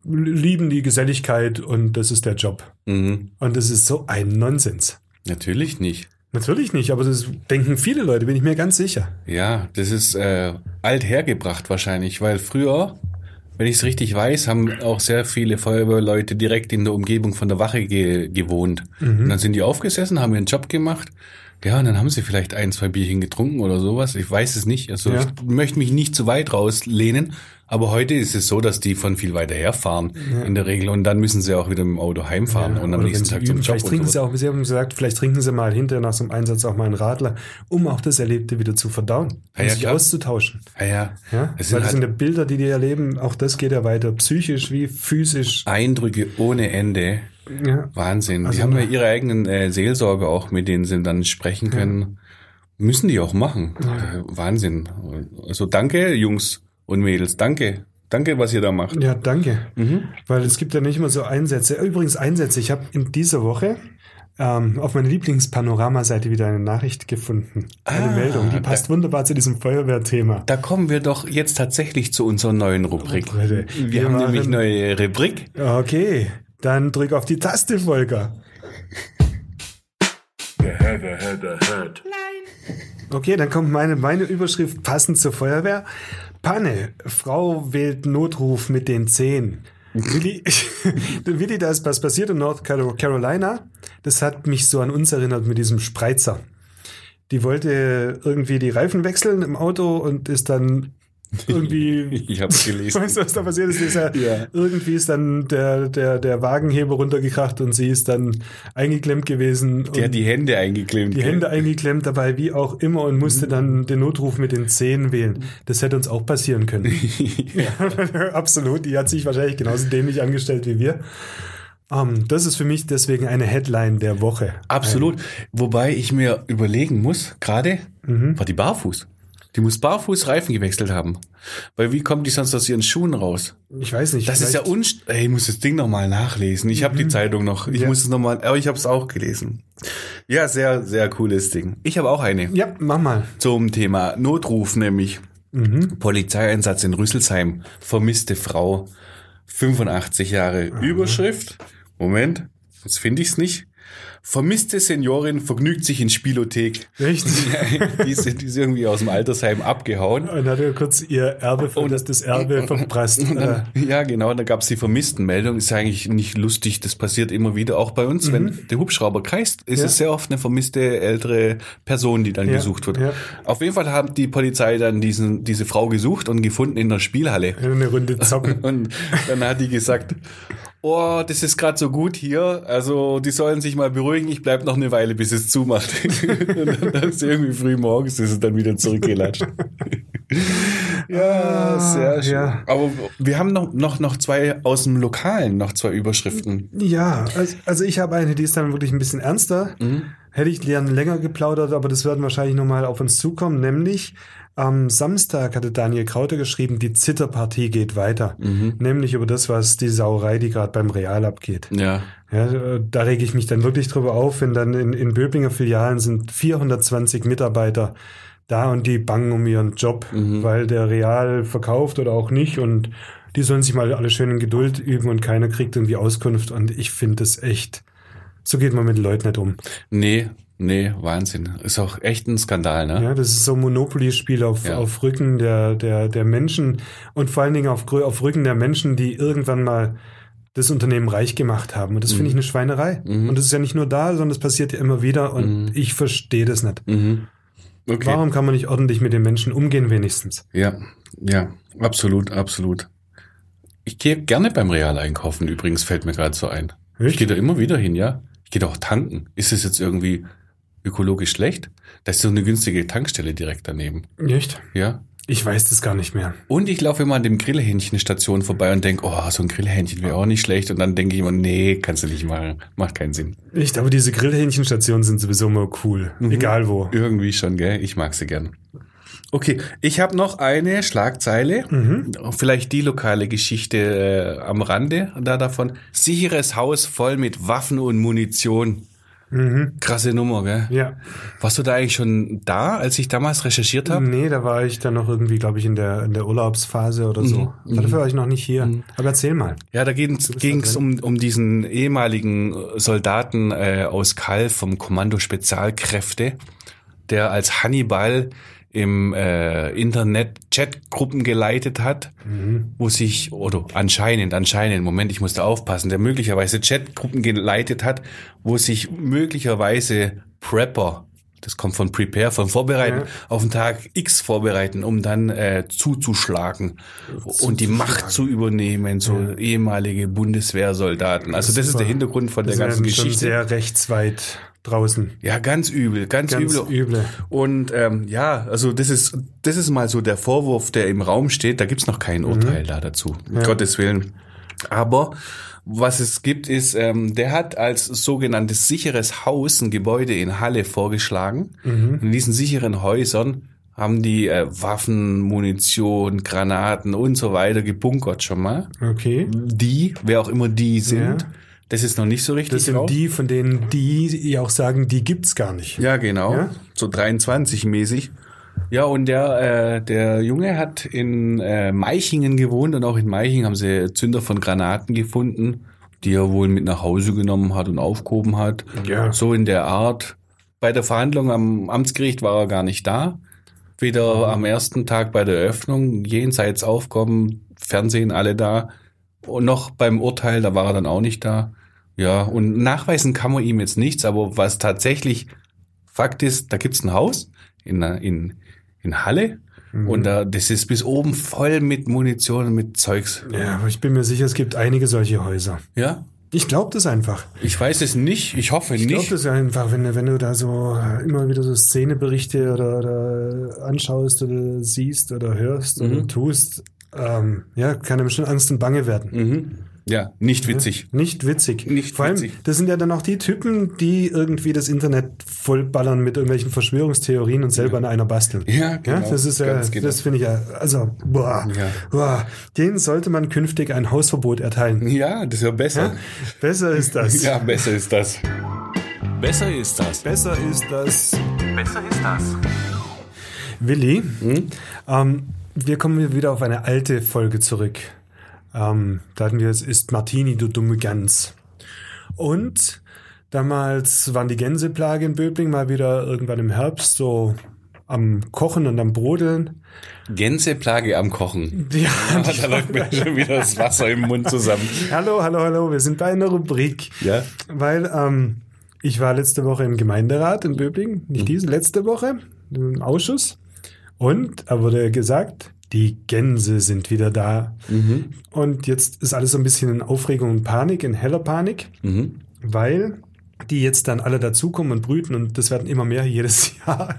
lieben die Geselligkeit und das ist der Job. Mhm. Und das ist so ein Nonsens. Natürlich nicht. Natürlich nicht, aber das denken viele Leute, bin ich mir ganz sicher. Ja, das ist äh, alt hergebracht wahrscheinlich, weil früher, wenn ich es richtig weiß, haben auch sehr viele Feuerwehrleute direkt in der Umgebung von der Wache ge gewohnt. Und dann sind die aufgesessen, haben ihren Job gemacht. Ja, und dann haben sie vielleicht ein, zwei Bierchen getrunken oder sowas. Ich weiß es nicht. Also Ja. ich möchte mich nicht zu weit rauslehnen. Aber heute ist es so, dass die von viel weiter herfahren in der Regel. Und dann müssen sie auch wieder mit dem Auto heimfahren und am nächsten Tag zum Job. Vielleicht trinken sowas. sie auch, Sie haben gesagt, vielleicht trinken sie mal hinterher nach so einem Einsatz auch mal einen Radler, um auch das Erlebte wieder zu verdauen, um Ja, ja, sich klar. auszutauschen. Ja, ja. Ja? Es Weil sind das sind halt ja Bilder, die die erleben, auch das geht ja weiter, psychisch wie physisch. Eindrücke ohne Ende. Ja. Wahnsinn. Also die haben ja ihre eigenen äh, Seelsorger auch, mit denen sie dann sprechen können. Müssen die auch machen. Äh, Wahnsinn. Also danke, Jungs und Mädels. Danke. Danke, was ihr da macht. ja, danke. Mhm. Weil es gibt ja nicht immer so Einsätze. Übrigens Einsätze. Ich habe in dieser Woche ähm, auf meiner Lieblingspanoramseite wieder eine Nachricht gefunden. Eine Ah, Meldung, die da- passt wunderbar zu diesem Feuerwehrthema. Da kommen wir doch jetzt tatsächlich zu unserer neuen Rubrik. Leute, Wir, wir haben nämlich machen- neue Rubrik. Okay, dann drück auf die Taste, Volker. Okay, dann kommt meine, meine Überschrift passend zur Feuerwehr. Panne. Frau wählt Notruf mit den Zehen. Willi, Willi, da ist was passiert in North Caro- Carolina. Das hat mich so an uns erinnert mit diesem Spreizer. Die wollte irgendwie die Reifen wechseln im Auto und ist dann irgendwie Ich habe gelesen. Weißt du, was da passiert ist? ist ja, Ja. Irgendwie ist dann der, der, der Wagenheber runtergekracht und sie ist dann eingeklemmt gewesen. Die hat die Hände eingeklemmt. die Hände eingeklemmt dabei, wie auch immer, und musste dann den Notruf mit den Zehen wählen. Das hätte uns auch passieren können. ja. Absolut. Die hat sich wahrscheinlich genauso dämlich angestellt wie wir. Ähm, das ist für mich deswegen eine Headline der Woche. Absolut. Wobei ich mir überlegen muss, gerade Mhm. war die barfuß. Die muss barfuß Reifen gewechselt haben. Weil wie kommt die sonst aus ihren Schuhen raus? Ich weiß nicht. Das ist ja unst... Ey, ich muss das Ding nochmal nachlesen. Ich habe die Zeitung noch. Ich Ja. muss es nochmal... Aber ich habe es auch gelesen. Ja, sehr, sehr cooles Ding. Ich habe auch eine. Ja, mach mal. Zum Thema Notruf nämlich. Mhm. Polizeieinsatz in Rüsselsheim. Vermisste Frau. 85 Jahre. Überschrift. Moment. Jetzt finde ich es nicht. Vermisste Seniorin vergnügt sich in Spielothek. Echt? die, ist, die ist irgendwie aus dem Altersheim abgehauen. Und hat er kurz ihr Erbe, ver- das, das Erbe verprasst. Und Äh, ja, genau, da gab es die Vermisstenmeldung. Ist eigentlich nicht lustig, das passiert immer wieder, auch bei uns. Wenn der Hubschrauber kreist, ist Mhm. Ja. es sehr oft eine vermisste ältere Person, die dann Ja, gesucht wird. ja. Auf jeden Fall hat die Polizei dann diesen, diese Frau gesucht und gefunden in der Spielhalle. eine Runde zocken. Und dann hat die gesagt, oh, das ist gerade so gut hier, also die sollen sich mal beruhigen, ich bleib noch eine Weile, bis es zumacht. und dann ist irgendwie früh morgens ist es dann wieder zurückgelatscht. Ja, sehr schön. ja. Aber wir haben noch, noch, noch zwei aus dem Lokalen, noch zwei Überschriften. Ja, also, also ich habe eine, die ist dann wirklich ein bisschen ernster. Hätte ich gern länger geplaudert, aber das werden wahrscheinlich nochmal auf uns zukommen. Nämlich am Samstag hatte Daniel Krauter geschrieben, die Zitterpartie geht weiter. Nämlich über das, was die Sauerei, die gerade beim Real abgeht. Ja. Ja, äh, da rege ich mich dann wirklich drüber auf, wenn dann in, in Böblinger Filialen sind 420 Mitarbeiter da und die bangen um ihren Job, weil der Real verkauft oder auch nicht und die sollen sich mal alle schön in Geduld üben und keiner kriegt irgendwie Auskunft und ich finde das echt, so geht man mit Leuten nicht um. Nee, nee, Wahnsinn. Ist auch echt ein Skandal, ne? Ja, das ist so ein Monopoly-Spiel auf, Ja. auf Rücken der, der, der Menschen und vor allen Dingen auf, auf Rücken der Menschen, die irgendwann mal das Unternehmen reich gemacht haben. Und das finde ich eine Schweinerei. Und das ist ja nicht nur da, sondern das passiert ja immer wieder und ich verstehe das nicht. Mhm. Okay. Warum kann man nicht ordentlich mit den Menschen umgehen, wenigstens? Ja, ja, absolut, absolut. Ich gehe gerne beim Real einkaufen, übrigens, fällt mir gerade so ein. Ich Echt? gehe da immer wieder hin, ja. Ich da auch tanken. Ist es jetzt irgendwie ökologisch schlecht? Da ist so eine günstige Tankstelle direkt daneben. Echt? Ja. Ich weiß das gar nicht mehr. Und ich laufe immer an dem Grillhähnchenstation vorbei und denke, oh, so ein Grillhähnchen wäre auch nicht schlecht. Und dann denke ich immer, nee, kannst du nicht machen. Macht keinen Sinn. Echt, aber diese Grillhähnchenstationen sind sowieso immer cool. Egal wo. Irgendwie schon, gell? Ich mag sie gern. Okay, ich habe noch eine Schlagzeile, vielleicht die lokale Geschichte äh, am Rande da davon. Sicheres Haus voll mit Waffen und Munition. Krasse Nummer, gell? Ja. Warst du da eigentlich schon da, als ich damals recherchiert habe? Nee, da war ich dann noch irgendwie, glaube ich, in der, in der Urlaubsphase oder so. Mhm. Dafür war ich noch nicht hier. Aber erzähl mal. Ja, da ging es um, um diesen ehemaligen Soldaten äh, aus Kall vom Kommando Spezialkräfte, der als Hannibal im äh, Internet Chatgruppen geleitet hat, wo sich, oder anscheinend, anscheinend, Moment, ich musste aufpassen, der möglicherweise Chatgruppen geleitet hat, wo sich möglicherweise Prepper, das kommt von Prepare, von Vorbereiten, Ja. auf den Tag X vorbereiten, um dann äh, zuzuschlagen und die Macht zu übernehmen, so ehemalige Bundeswehrsoldaten. Also das ist der Hintergrund von der ganzen Geschichte. sehr rechtsweit draußen. Ja, ganz übel, ganz, Ganz übel. üble. Und ähm, ja, also das ist das ist mal so der Vorwurf, der im Raum steht. Da gibt's noch kein Urteil da dazu, um Gottes Willen. Aber was es gibt, ist, ähm, der hat als sogenanntes sicheres Haus ein Gebäude in Halle vorgeschlagen. In diesen sicheren Häusern haben die äh, Waffen, Munition, Granaten und so weiter gebunkert schon mal. Okay. Die, wer auch immer die sind, Ja. Das ist noch nicht so richtig Das sind raus. die, von denen die ja auch sagen, die gibt's gar nicht. Ja, genau. Ja? So 23 mäßig. Ja, und der, äh, der Junge hat in äh, Meichingen gewohnt und auch in Meichingen haben sie Zünder von Granaten gefunden, die er wohl mit nach Hause genommen hat und aufgehoben hat. Ja. So in der Art. Bei der Verhandlung am Amtsgericht war er gar nicht da. Weder am ersten Tag bei der Eröffnung, jenseits Aufkommen, Fernsehen, alle da. Und noch beim Urteil, da war er dann auch nicht da. Ja, und nachweisen kann man ihm jetzt nichts, aber was tatsächlich Fakt ist, da gibt's ein Haus in, in, in Halle und da, das ist bis oben voll mit Munition und mit Zeugs. Ja, aber ich bin mir sicher, es gibt einige solche Häuser. Ja? Ich glaube das einfach. Ich weiß es nicht, ich hoffe Ich glaube nicht. das einfach, wenn, du- wenn du da so immer wieder so Szeneberichte oder, oder anschaust oder siehst oder hörst Mhm. oder tust, ähm, ja, kann einem schon Angst und Bange werden. Mhm. Ja, nicht witzig. Nicht witzig. Nicht Vor allem, witzig. das sind ja dann auch die Typen, die irgendwie das Internet vollballern mit irgendwelchen Verschwörungstheorien und selber an einer basteln. Ja, genau, das ist ja, genau. das finde ich ja, also, boah, Ja. boah, denen sollte man künftig ein Hausverbot erteilen. Ja, das wäre besser. Ja? Besser ist das. Ja, besser ist das. Besser ist das. Besser ist das. Besser ist das. Willi, ähm, wir kommen wieder auf eine alte Folge zurück. Ähm, da hatten wir es ist Martini, du dumme Gans. Und damals waren die Gänseplage in Böbling mal wieder irgendwann im Herbst so am Kochen und am Brodeln. Gänseplage am Kochen. Ja, da läuft mir schon wieder das Wasser im Mund zusammen. hallo, hallo, hallo, wir sind bei einer Rubrik. Ja. Weil ähm, ich war letzte Woche im Gemeinderat in Böbling, nicht diese, letzte Woche, im Ausschuss. Und da wurde gesagt, die Gänse sind wieder da. Und jetzt ist alles so ein bisschen in Aufregung und Panik, in heller Panik, Mhm. weil die jetzt dann alle dazukommen und brüten und das werden immer mehr jedes Jahr.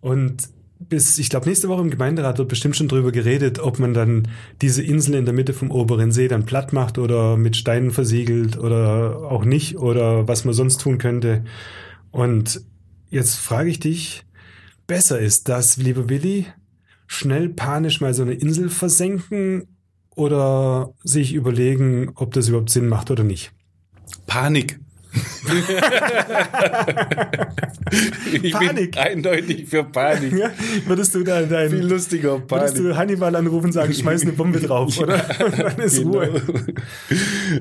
Und bis, ich glaube, nächste Woche im Gemeinderat wird bestimmt schon drüber geredet, ob man dann diese Insel in der Mitte vom oberen See dann platt macht oder mit Steinen versiegelt oder auch nicht oder was man sonst tun könnte. Und jetzt frage ich dich, besser ist das, lieber Willi, schnell panisch mal so eine Insel versenken oder sich überlegen, ob das überhaupt Sinn macht oder nicht? Panik. Ich Panik. bin eindeutig für Panik. Ja, würdest du da dein, Viel lustiger würdest Panik. du Hannibal anrufen und sagen, schmeiß eine Bombe drauf, oder? Und dann ist Genau. Ruhe.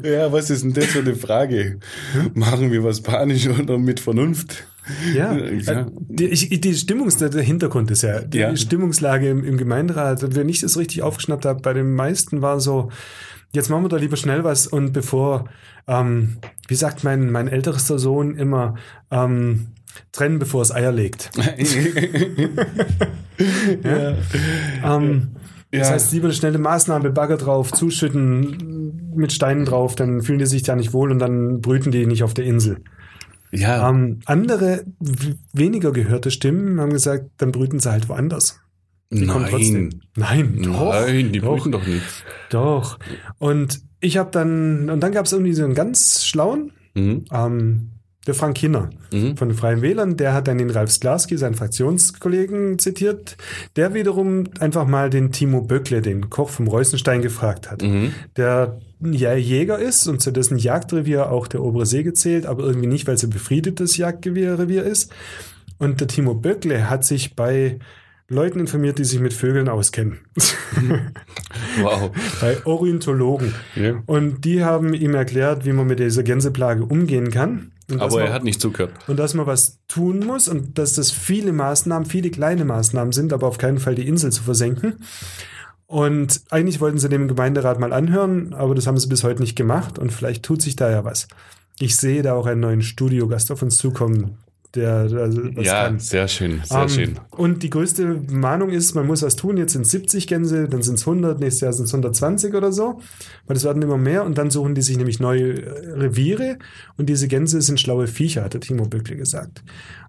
Ja, was ist denn das für eine Frage? Machen wir was panisch oder mit Vernunft? Ja, Ja. Äh, Die, die Stimmungs, der der Hintergrund ist ja, die Ja. Stimmungslage im, im Gemeinderat, wenn ich das richtig aufgeschnappt habe, bei den meisten war so, jetzt machen wir da lieber schnell was und bevor, ähm, wie sagt mein, mein ältester Sohn immer, ähm, trennen, bevor es Eier legt. Ähm, Das Ja. heißt, lieber eine schnelle Maßnahme, Bagger drauf, zuschütten, mit Steinen drauf, dann fühlen die sich da nicht wohl und dann brüten die nicht auf der Insel. Ja, Ähm, andere, weniger gehörte Stimmen haben gesagt, dann brüten sie halt woanders. Die kommen trotzdem. nein. Nein, doch, Nein, die doch, brüten doch nicht. Doch. Und ich habe dann, und dann gab es irgendwie so einen ganz schlauen, Mhm. ähm, der Frank Hinner Mhm. von den Freien Wählern, der hat dann den Ralf Sklarski, seinen Fraktionskollegen, zitiert, der wiederum einfach mal den Timo Böckle, den Koch vom Reusenstein, gefragt hat. Mhm. Der ja Jäger ist und zu dessen Jagdrevier auch der obere See gezählt, aber irgendwie nicht, weil es ein befriedetes Jagdrevier ist. Und der Timo Böckle hat sich bei Leuten informiert, die sich mit Vögeln auskennen. Wow. bei Ornithologen. Ja. Und die haben ihm erklärt, wie man mit dieser Gänseplage umgehen kann. Aber man, er hat nicht zugehört. und dass man was tun muss und dass das viele Maßnahmen, viele kleine Maßnahmen sind, aber auf keinen Fall die Insel zu versenken. Und eigentlich wollten sie dem Gemeinderat mal anhören, aber das haben sie bis heute nicht gemacht und vielleicht tut sich da ja was. Ich sehe da auch einen neuen Studiogast auf uns zukommen, der was ja, kann. sehr schön, sehr Ähm, schön. Und die größte Mahnung ist, man muss was tun. Jetzt sind 70 Gänse, dann sind es 100, nächstes Jahr sind es 120 oder so. Weil es werden immer mehr und dann suchen die sich nämlich neue äh, Reviere. Und diese Gänse sind schlaue Viecher, hat der Timo Böckle gesagt.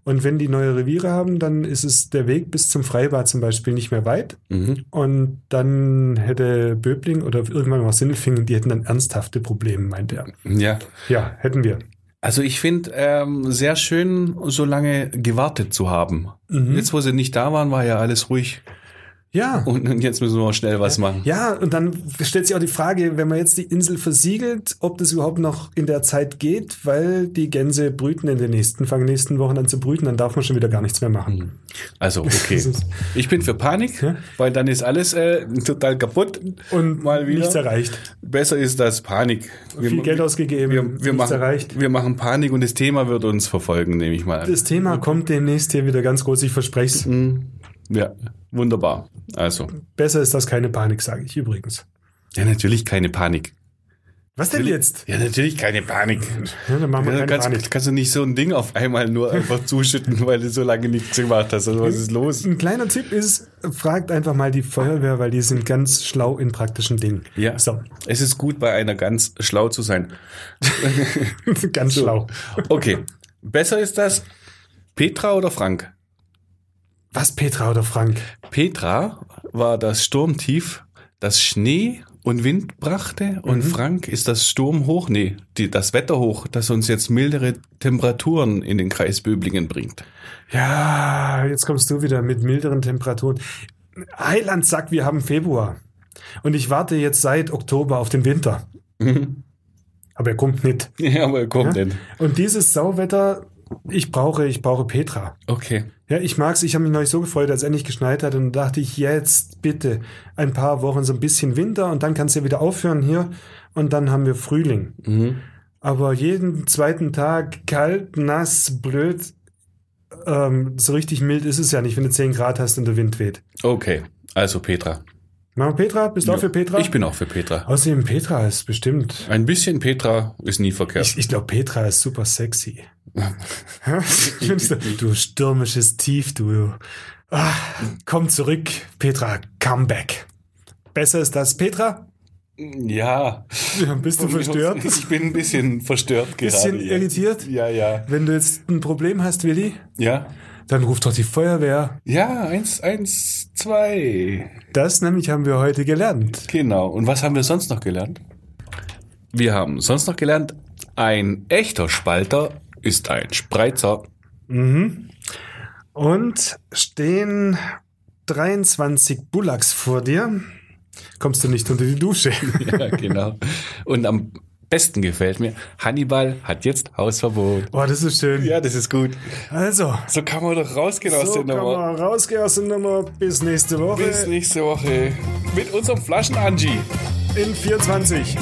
Und wenn die neue Reviere haben, dann ist es der Weg bis zum Freibad zum Beispiel nicht mehr weit. Mhm. Und dann hätte Böbling oder irgendwann mal Sindelfingen, die hätten dann ernsthafte Probleme, meint er. Ja. Ja, hätten wir. Also ich finde ähm, sehr schön, so lange gewartet zu haben. Mhm. Jetzt, wo sie nicht da waren, war ja alles ruhig. Ja. Und, und jetzt müssen wir schnell was machen. Ja, und dann stellt sich auch die Frage, wenn man jetzt die Insel versiegelt, ob das überhaupt noch in der Zeit geht, weil die Gänse brüten in den nächsten, fangen nächsten Wochen an zu brüten, dann darf man schon wieder gar nichts mehr machen. Also, okay. Ich bin für Panik, Ja. weil dann ist alles äh, total kaputt. Und Mal wieder. nichts erreicht. Besser ist das Panik. Viel Geld ausgegeben, wir, wir, nichts machen, erreicht. wir machen Panik und das Thema wird uns verfolgen, nehme ich mal an. Das Thema kommt demnächst hier wieder ganz groß, ich verspreche es. Mhm. Ja, wunderbar. Also, Besser ist das keine Panik, sage ich übrigens. ja, natürlich keine Panik. Was denn jetzt? Ja, natürlich keine Panik. Ja, dann machen wir Ja, keine kannst, Panik. kannst du nicht so ein Ding auf einmal nur einfach zuschütten, weil du so lange nichts gemacht hast. Also, was ist los? Ein kleiner Tipp ist, fragt einfach mal die Feuerwehr, weil die sind ganz schlau in praktischen Dingen. Ja. So, Es ist gut, bei einer ganz schlau zu sein. ganz schlau. Okay. Besser ist das Petra oder Frank? Was, Petra oder Frank? Petra war das Sturmtief, das Schnee und Wind brachte und Frank ist das Sturmhoch, nee, die, das Wetterhoch, das uns jetzt mildere Temperaturen in den Kreis Böblingen bringt. Ja, jetzt kommst du wieder mit milderen Temperaturen. Heiland sagt, wir haben Februar. Und ich warte jetzt seit Oktober auf den Winter. Aber er kommt nicht. Ja, aber kommt Ja? denn. Und dieses Sauwetter, ich brauche, ich brauche Petra. Okay. Ja, ich mag's. Ich habe mich neulich so gefreut, als es endlich geschneit hat. Und dachte ich, jetzt bitte ein paar Wochen so ein bisschen Winter und dann kann's ja wieder aufhören hier. Und dann haben wir Frühling. Mhm. Aber jeden zweiten Tag kalt, nass, blöd. Ähm, so richtig mild ist es ja nicht, wenn du 10 Grad hast und der Wind weht. Okay. Also Petra. Machen wir Petra? Bist du auch für Petra? Ich bin auch für Petra. Außerdem, Petra ist bestimmt. Ein bisschen Petra ist nie verkehrt. Ich, ich glaube, Petra ist super sexy. Du, stürmisches Tief, du. Ah, komm zurück, Petra, come back. Besser ist das, Petra? ja. Bist du verstört? Ich bin ein bisschen verstört gerade. Bisschen ja. irritiert? Ja, ja. Wenn du jetzt ein Problem hast, Willi, Ja. Dann ruft doch die Feuerwehr. Ja, eins, eins, zwei. Das nämlich haben wir heute gelernt. Genau. Und was haben wir sonst noch gelernt? Wir haben sonst noch gelernt, ein echter Spalter ist ein Spreizer. Und stehen 23 Bullocks vor dir. Kommst du nicht unter die Dusche? Ja, genau. Und am besten gefällt mir, Hannibal hat jetzt Hausverbot. Oh, das ist schön. Ja, das ist gut. Also, So kann man doch rausgehen aus so der kann Nummer. man rausgehen aus der Nummer. Bis nächste Woche Bis nächste Woche mit unserem Flaschen-Angie. in 24.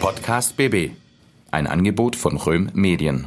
Podcast BB. Ein Angebot von Röhm Medien.